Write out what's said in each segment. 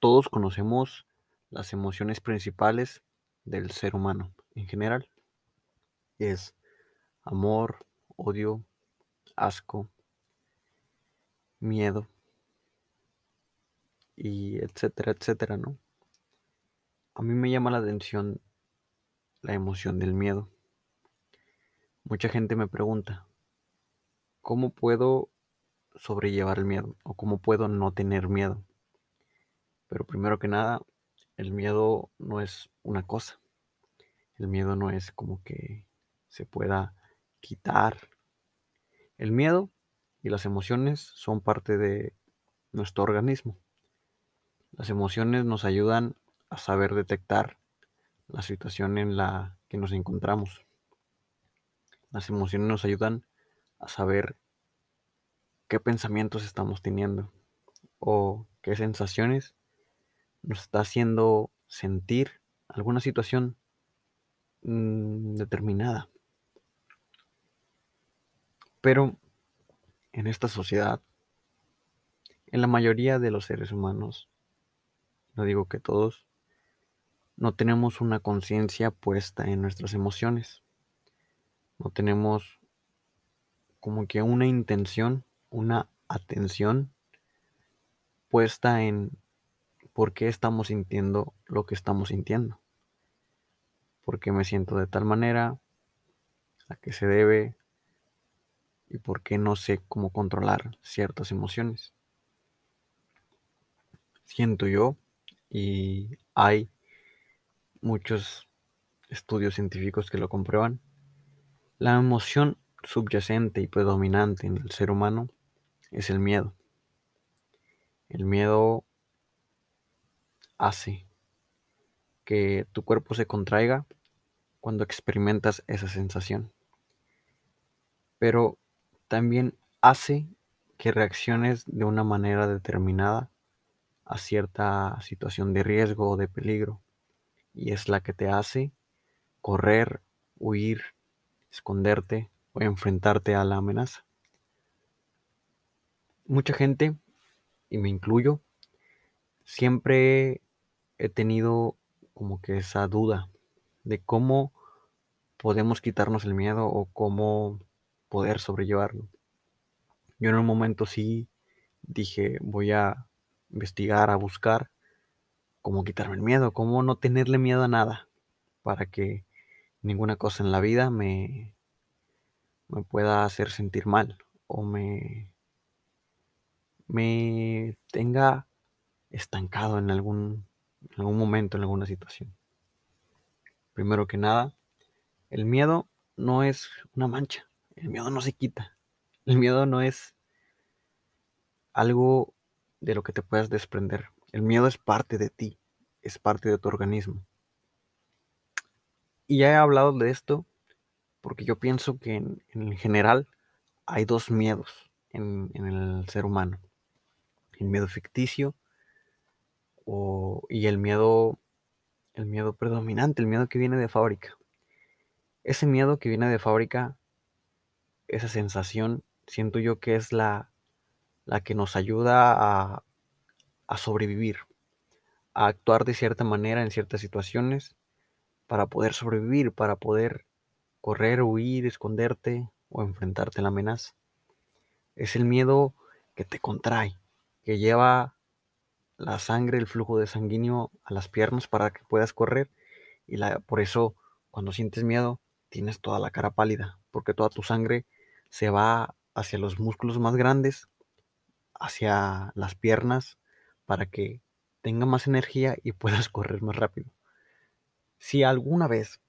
todos conocemos las emociones principales del ser humano en general. Es amor, odio, asco, miedo y etcétera, etcétera, ¿no? A mí me llama la atención la emoción del miedo. Mucha gente me pregunta, ¿cómo puedo sobrellevar el miedo? ¿O cómo puedo no tener miedo? Pero primero que nada, el miedo no es una cosa. El miedo no es como que se pueda quitar. El miedo y las emociones son parte de nuestro organismo. Las emociones nos ayudan a saber detectar la situación en la que nos encontramos. Las emociones nos ayudan a saber qué pensamientos estamos teniendo o qué sensaciones nos está haciendo sentir alguna situación mm, determinada. Pero en esta sociedad, en la mayoría de los seres humanos, no digo que todos, no tenemos una conciencia puesta en nuestras emociones. No tenemos como que una intención, una atención puesta en por qué estamos sintiendo lo que estamos sintiendo. ¿Por qué me siento de tal manera? ¿A qué se debe? ¿Y por qué no sé cómo controlar ciertas emociones? Siento yo y hay muchos estudios científicos que lo comprueban. La emoción subyacente y predominante en el ser humano es el miedo. El miedo hace que tu cuerpo se contraiga cuando experimentas esa sensación. Pero también hace que reacciones de una manera determinada a cierta situación de riesgo o de peligro. Y es la que te hace correr, huir, esconderte o enfrentarte a la amenaza. Mucha gente, y me incluyo, siempre he tenido como que esa duda de cómo podemos quitarnos el miedo o cómo poder sobrellevarlo. Yo en un momento sí dije, voy a investigar, a buscar cómo quitarme el miedo, cómo no tenerle miedo a nada, para que ninguna cosa en la vida me, me pueda hacer sentir mal o me, me tenga estancado en algún, en algún momento, en alguna situación. Primero que nada, el miedo no es una mancha, el miedo no se quita, el miedo no es algo de lo que te puedas desprender. El miedo es parte de ti, es parte de tu organismo. Y ya he hablado de esto porque yo pienso que en, general hay dos miedos en, en, el ser humano. El miedo ficticio y el miedo, el miedo predominante, el miedo que viene de fábrica. Ese miedo que viene de fábrica, esa sensación, siento yo que es la, la que nos ayuda a, a sobrevivir, a actuar de cierta manera en ciertas situaciones para poder sobrevivir, para poder correr, huir, esconderte o enfrentarte a la amenaza. Es el miedo que te contrae, que lleva la sangre, el flujo de sanguíneo a las piernas para que puedas correr y la, por eso cuando sientes miedo tienes toda la cara pálida, porque toda tu sangre se va hacia los músculos más grandes, hacia las piernas, para que tenga más energía y puedas correr más rápido. Si alguna vez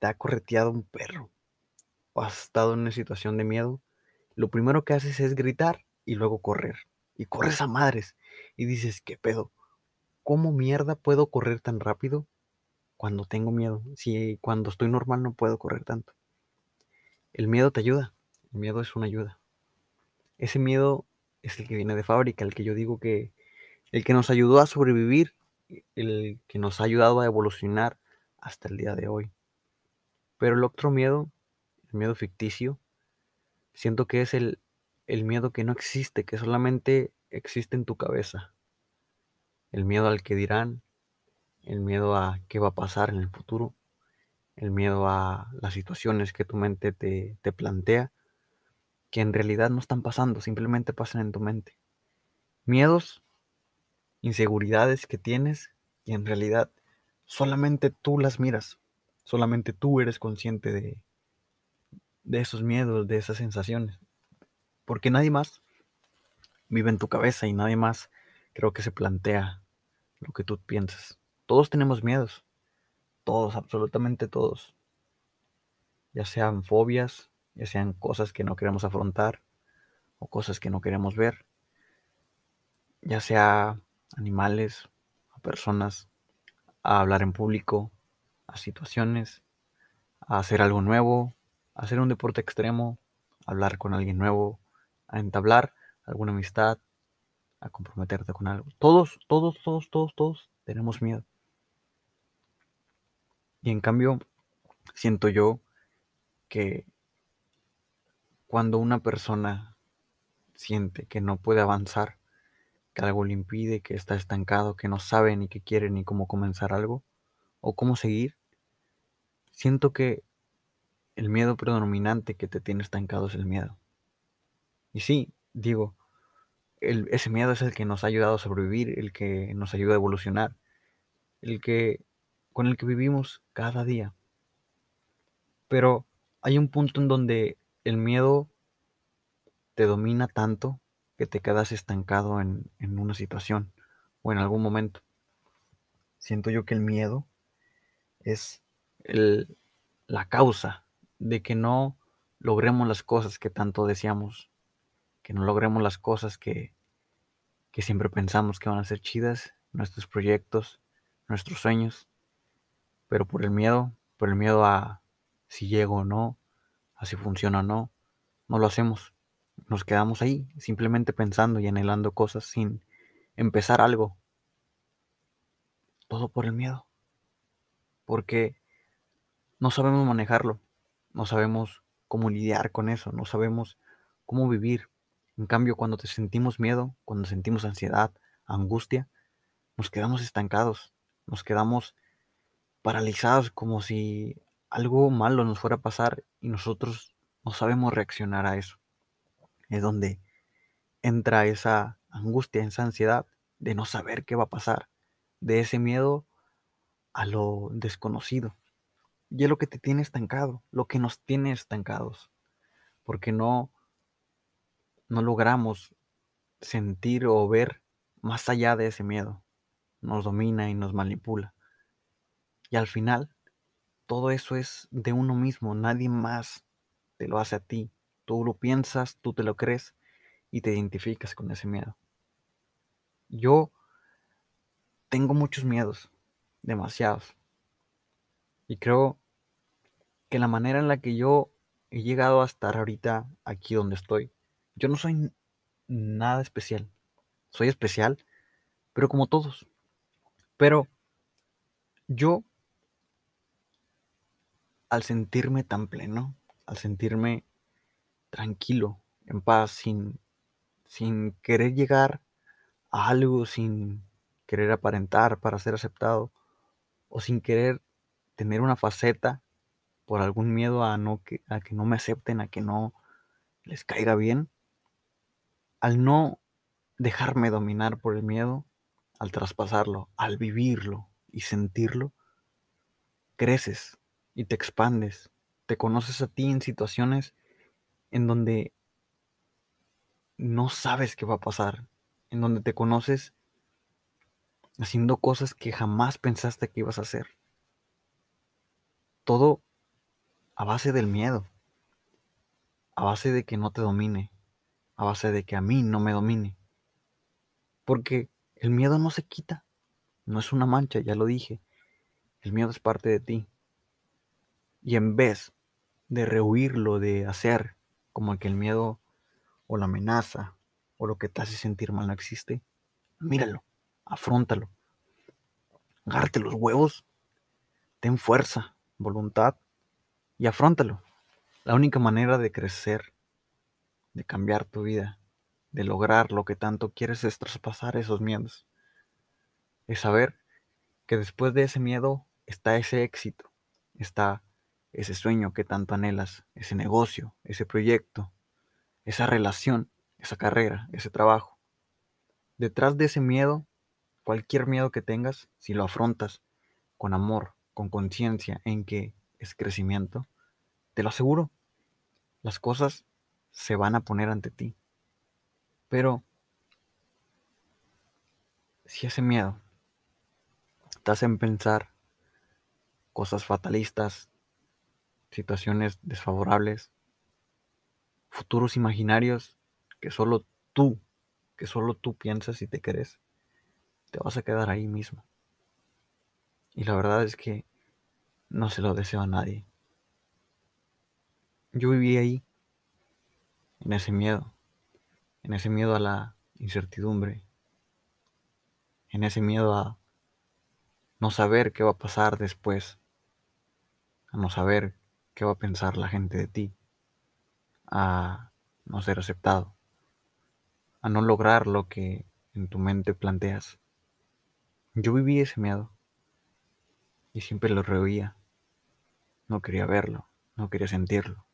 te ha correteado un perro o has estado en una situación de miedo, lo primero que haces es gritar y luego correr. Y corres a madres y dices, ¿qué pedo? ¿Cómo mierda puedo correr tan rápido cuando tengo miedo? Si cuando estoy normal no puedo correr tanto. El miedo te ayuda. El miedo es una ayuda. Ese miedo es el que viene de fábrica, el que yo digo que el que nos ayudó a sobrevivir, el que nos ha ayudado a evolucionar hasta el día de hoy. Pero el otro miedo, el miedo ficticio, siento que es el, el miedo que no existe, que solamente existe en tu cabeza. el miedo al que dirán, el miedo a qué va a pasar en el futuro, el miedo a las situaciones que tu mente te, te plantea, que en realidad no están pasando, simplemente pasan en tu mente. Miedos, inseguridades que tienes y en realidad solamente tú las miras, solamente tú eres consciente de, de esos miedos, de esas sensaciones, porque nadie más vive en tu cabeza y nadie más creo que se plantea lo que tú piensas. Todos tenemos miedos, todos, absolutamente todos, ya sean fobias, ya sean cosas que no queremos afrontar o cosas que no queremos ver, ya sea animales, a personas, a hablar en público, a situaciones, a hacer algo nuevo, a hacer un deporte extremo, a hablar con alguien nuevo, a entablar alguna amistad, a comprometerte con algo. Todos, todos, todos, todos, todos tenemos miedo. Y en cambio, siento yo que cuando una persona siente que no puede avanzar, que algo le impide, que está estancado, que no sabe ni qué quiere ni cómo comenzar algo o cómo seguir, siento que el miedo predominante que te tiene estancado es el miedo. Y sí, digo, ese miedo es el que nos ha ayudado a sobrevivir, el que nos ayuda a evolucionar, el que con el que vivimos cada día. Pero hay un punto en donde el miedo te domina tanto que te quedas estancado en, en una situación o en algún momento. Siento yo que el miedo es el, la causa de que no logremos las cosas que tanto deseamos que no logremos las cosas que, que siempre pensamos que van a ser chidas, nuestros proyectos, nuestros sueños, pero por el miedo, por el miedo a si llego o no, a si funciona o no, no lo hacemos. Nos quedamos ahí, simplemente pensando y anhelando cosas sin empezar algo. Todo por el miedo. Porque no sabemos manejarlo, no sabemos cómo lidiar con eso, no sabemos cómo vivir. En cambio, cuando te sentimos miedo, cuando sentimos ansiedad, angustia, nos quedamos estancados, nos quedamos paralizados como si algo malo nos fuera a pasar y nosotros no sabemos reaccionar a eso. Es donde entra esa angustia, esa ansiedad de no saber qué va a pasar, de ese miedo a lo desconocido. Y es lo que te tiene estancado, lo que nos tiene estancados, porque no no logramos sentir o ver más allá de ese miedo. Nos domina y nos manipula. Y al final, todo eso es de uno mismo, nadie más te lo hace a ti. Tú lo piensas, tú te lo crees y te identificas con ese miedo. Yo tengo muchos miedos, demasiados. Y creo que la manera en la que yo he llegado a estar ahorita aquí donde estoy yo no soy nada especial. Soy especial, pero como todos. Pero yo, al sentirme tan pleno, al sentirme tranquilo, en paz, sin, sin querer llegar a algo, sin querer aparentar para ser aceptado, o sin querer tener una faceta por algún miedo a, no que, a que no me acepten, a que no les caiga bien, al no dejarme dominar por el miedo, al traspasarlo, al vivirlo y sentirlo, creces y te expandes, te conoces a ti en situaciones en donde no sabes qué va a pasar, en donde te conoces haciendo cosas que jamás pensaste que ibas a hacer. Todo a base del miedo, a base de que no te domine, a base de que a mí no me domine. Porque el miedo no se quita, no es una mancha, ya lo dije. El miedo es parte de ti. Y en vez de rehuirlo, de hacer como que el miedo o la amenaza o lo que te hace sentir mal no existe, míralo, afrontalo. Agárrate los huevos, ten fuerza, voluntad y afrontalo. La única manera de crecer de cambiar tu vida, de lograr lo que tanto quieres es traspasar esos miedos. es saber que después de ese miedo está ese éxito, está ese sueño que tanto anhelas, ese negocio, ese proyecto, esa relación, esa carrera, ese trabajo. Detrás de ese miedo, cualquier miedo que tengas, si lo afrontas con amor, con conciencia en que es crecimiento, te lo aseguro, las cosas se van a poner ante ti. Pero si ese miedo te hace pensar cosas fatalistas, situaciones desfavorables, futuros imaginarios que solo tú, que solo tú piensas y te crees, te vas a quedar ahí mismo. Y la verdad es que no se lo deseo a nadie. Yo viví ahí, en ese miedo, en ese miedo a la incertidumbre, en ese miedo a no saber qué va a pasar después, a no saber qué va a pensar la gente de ti, a no ser aceptado, a no lograr lo que en tu mente planteas. Yo viví ese miedo y siempre lo rehuía. No quería verlo, no quería sentirlo.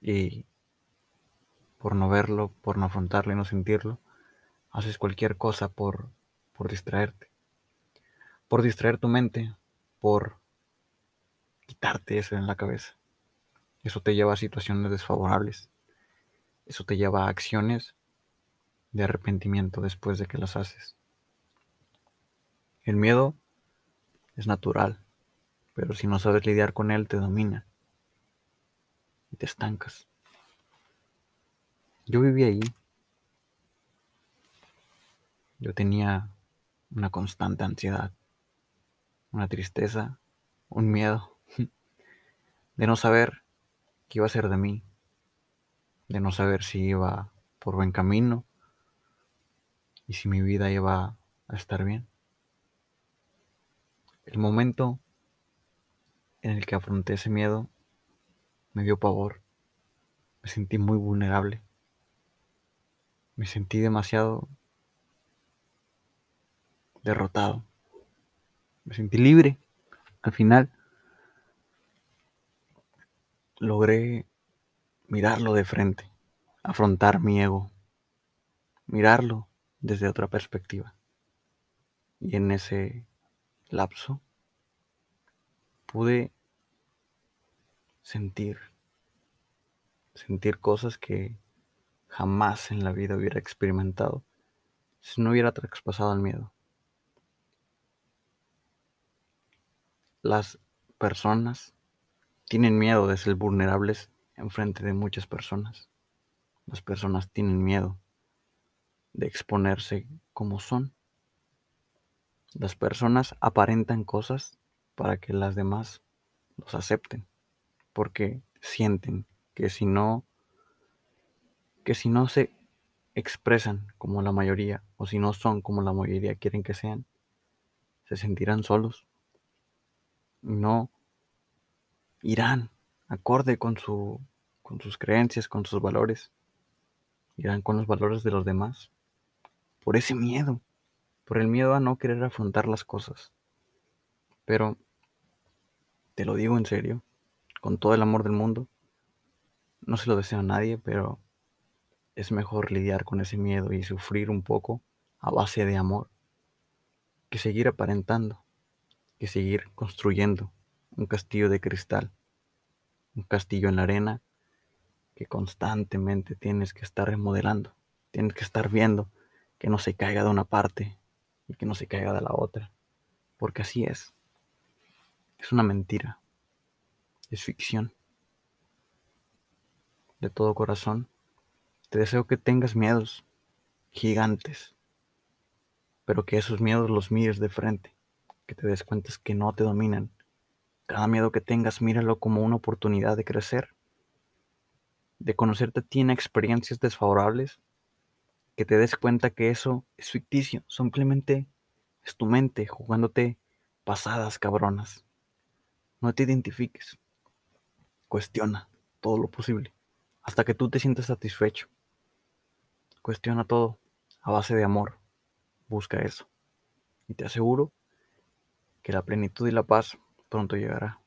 Y por no verlo, por no afrontarlo y no sentirlo, haces cualquier cosa por, por distraerte. Por distraer tu mente, por quitarte eso en la cabeza. Eso te lleva a situaciones desfavorables. Eso te lleva a acciones de arrepentimiento después de que las haces. El miedo es natural, pero si no sabes lidiar con él te domina y te estancas. Yo viví ahí. Yo tenía una constante ansiedad, una tristeza, un miedo de no saber qué iba a ser de mí, de no saber si iba por buen camino y si mi vida iba a estar bien. El momento en el que afronté ese miedo me dio pavor, me sentí muy vulnerable, me sentí demasiado derrotado, me sentí libre al final logré mirarlo de frente, afrontar mi ego, mirarlo desde otra perspectiva. Y en ese lapso pude sentir, sentir cosas que jamás en la vida hubiera experimentado si no hubiera traspasado el miedo. Las personas tienen miedo de ser vulnerables en frente de muchas personas. Las personas tienen miedo de exponerse como son. Las personas aparentan cosas para que las demás los acepten, porque sienten que si no que si no se expresan como la mayoría o si no son como la mayoría quieren que sean, se sentirán solos. No irán acorde con, su, con sus creencias, con sus valores. Irán con los valores de los demás. Por ese miedo. Por el miedo a no querer afrontar las cosas. Pero, te lo digo en serio, con todo el amor del mundo, no se lo deseo a nadie, pero es mejor lidiar con ese miedo y sufrir un poco a base de amor que seguir aparentando, que seguir construyendo un castillo de cristal, un castillo en la arena que constantemente tienes que estar remodelando, tienes que estar viendo que no se caiga de una parte y que no se caiga de la otra, porque así es. Es una mentira, es ficción. De todo corazón, te deseo que tengas miedos gigantes, pero que esos miedos los mires de frente, que te des cuenta que no te dominan cada miedo que tengas, míralo como una oportunidad de crecer, de conocerte a ti en experiencias desfavorables, que te des cuenta que eso es ficticio, simplemente es tu mente jugándote pasadas cabronas. No te identifiques. Cuestiona todo lo posible hasta que tú te sientas satisfecho. Cuestiona todo a base de amor. Busca eso. Y te aseguro que la plenitud y la paz pronto llegará.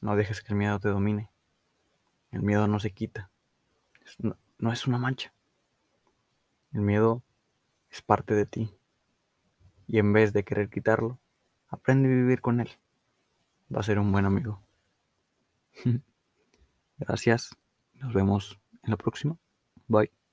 No dejes que el miedo te domine. El miedo no se quita. No, no es una mancha. El miedo es parte de ti. Y en vez de querer quitarlo, aprende a vivir con él. Va a ser un buen amigo. Gracias. Nos vemos en la próxima. Bye.